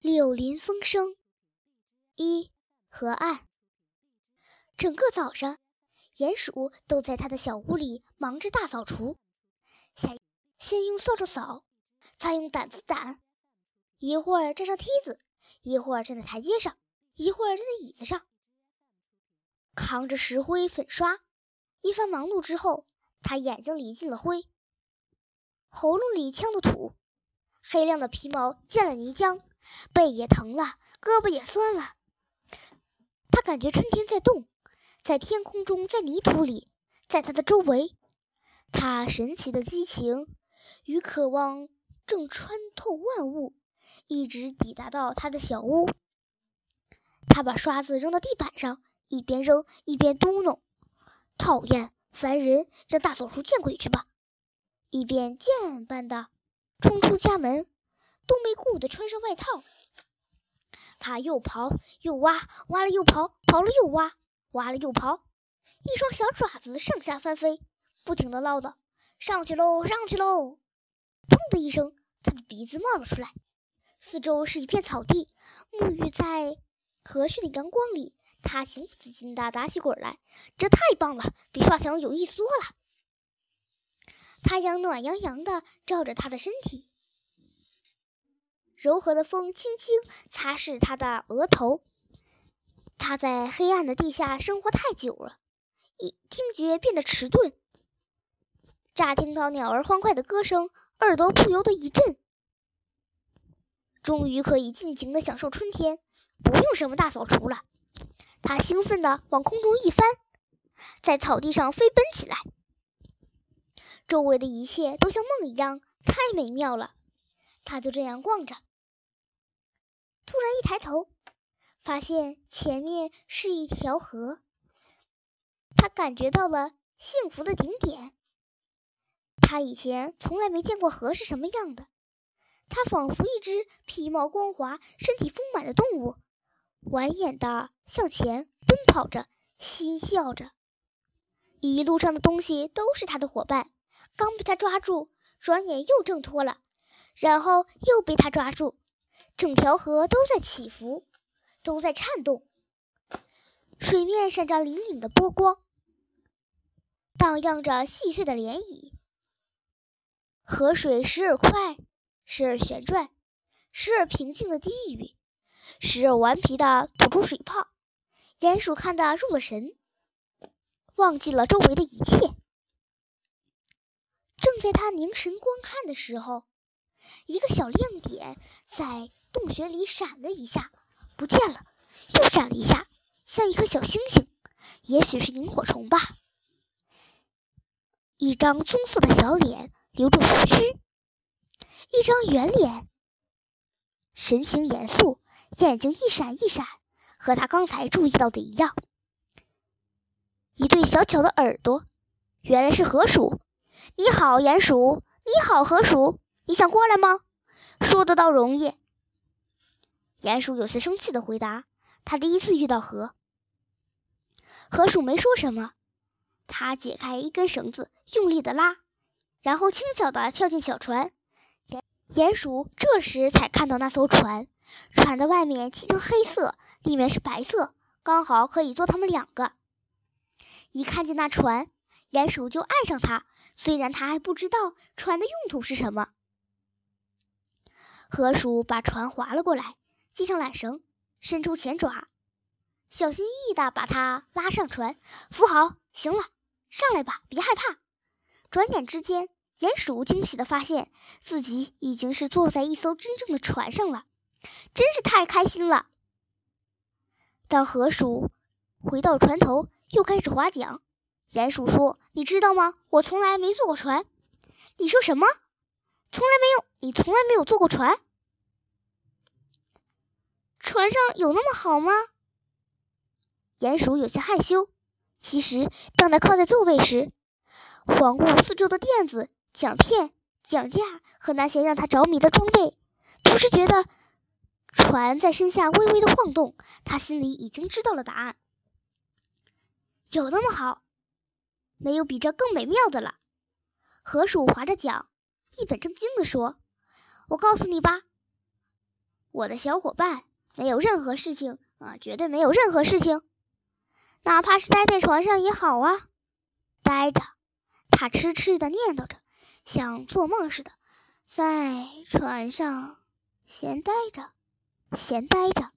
柳林风声，一河岸。整个早上，鼹鼠都在他的小屋里忙着大扫除。先先用扫帚扫，再用掸子掸，一会儿站上梯子，一会儿站在台阶上，一会儿站在椅子上，扛着石灰粉刷。一番忙碌之后，他眼睛里进了灰，喉咙里呛了土，黑亮的皮毛溅了泥浆。背也疼了，胳膊也酸了。他感觉春天在动，在天空中，在泥土里，在他的周围。他神奇的激情与渴望正穿透万物，一直抵达到他的小屋。他把刷子扔到地板上，一边扔一边嘟哝：“讨厌，烦人，让大扫除见鬼去吧！”一边箭般的冲出家门。都没顾得穿上外套，他又刨又挖，挖了又刨，刨了又挖，挖了又刨，一双小爪子上下翻飞，不停地唠叨：“上去喽，上去喽！”砰的一声，他的鼻子冒了出来。四周是一片草地，沐浴在和煦的阳光里，他情不自禁地打起滚来。这太棒了，比刷墙有意思多了。太阳暖洋洋地照着他的身体。柔和的风轻轻擦拭他的额头。他在黑暗的地下生活太久了，一听觉变得迟钝。乍听到鸟儿欢快的歌声，耳朵不由得一震。终于可以尽情地享受春天，不用什么大扫除了。他兴奋地往空中一翻，在草地上飞奔起来。周围的一切都像梦一样，太美妙了。他就这样逛着。突然一抬头，发现前面是一条河。他感觉到了幸福的顶点。他以前从来没见过河是什么样的。它仿佛一只皮毛光滑、身体丰满的动物，蜿蜒地向前奔跑着，嬉笑着。一路上的东西都是他的伙伴，刚被他抓住，转眼又挣脱了，然后又被他抓住。整条河都在起伏，都在颤动，水面闪着粼粼的波光，荡漾着细碎的涟漪。河水时而快，时而旋转，时而平静的低语，时而顽皮的吐出水泡。鼹鼠看得入了神，忘记了周围的一切。正在他凝神观看的时候，一个小亮点在。洞穴里闪了一下，不见了，又闪了一下，像一颗小星星，也许是萤火虫吧。一张棕色的小脸，留着胡须，一张圆脸，神情严肃，眼睛一闪一闪，和他刚才注意到的一样。一对小巧的耳朵，原来是河鼠。你好，鼹鼠。你好，河鼠。你想过来吗？说得倒容易。鼹鼠有些生气的回答：“他第一次遇到河。”河鼠没说什么，他解开一根绳子，用力的拉，然后轻巧的跳进小船。鼹鼹鼠这时才看到那艘船，船的外面漆成黑色，里面是白色，刚好可以坐他们两个。一看见那船，鼹鼠就爱上它，虽然他还不知道船的用途是什么。河鼠把船划了过来。系上缆绳，伸出前爪，小心翼翼地把它拉上船，扶好。行了，上来吧，别害怕。转眼之间，鼹鼠惊喜地发现自己已经是坐在一艘真正的船上了，真是太开心了。当河鼠回到船头，又开始划桨。鼹鼠说：“你知道吗？我从来没坐过船。”你说什么？从来没有？你从来没有坐过船？船上有那么好吗？鼹鼠有些害羞。其实，当他靠在座位时，环顾四周的垫子、桨片、桨架和那些让他着迷的装备，同时觉得船在身下微微的晃动。他心里已经知道了答案：有那么好，没有比这更美妙的了。河鼠划着桨，一本正经地说：“我告诉你吧。”我的小伙伴，没有任何事情啊，绝对没有任何事情，哪怕是待在床上也好啊。待着，他痴痴的念叨着，像做梦似的，在船上闲待着，闲待着。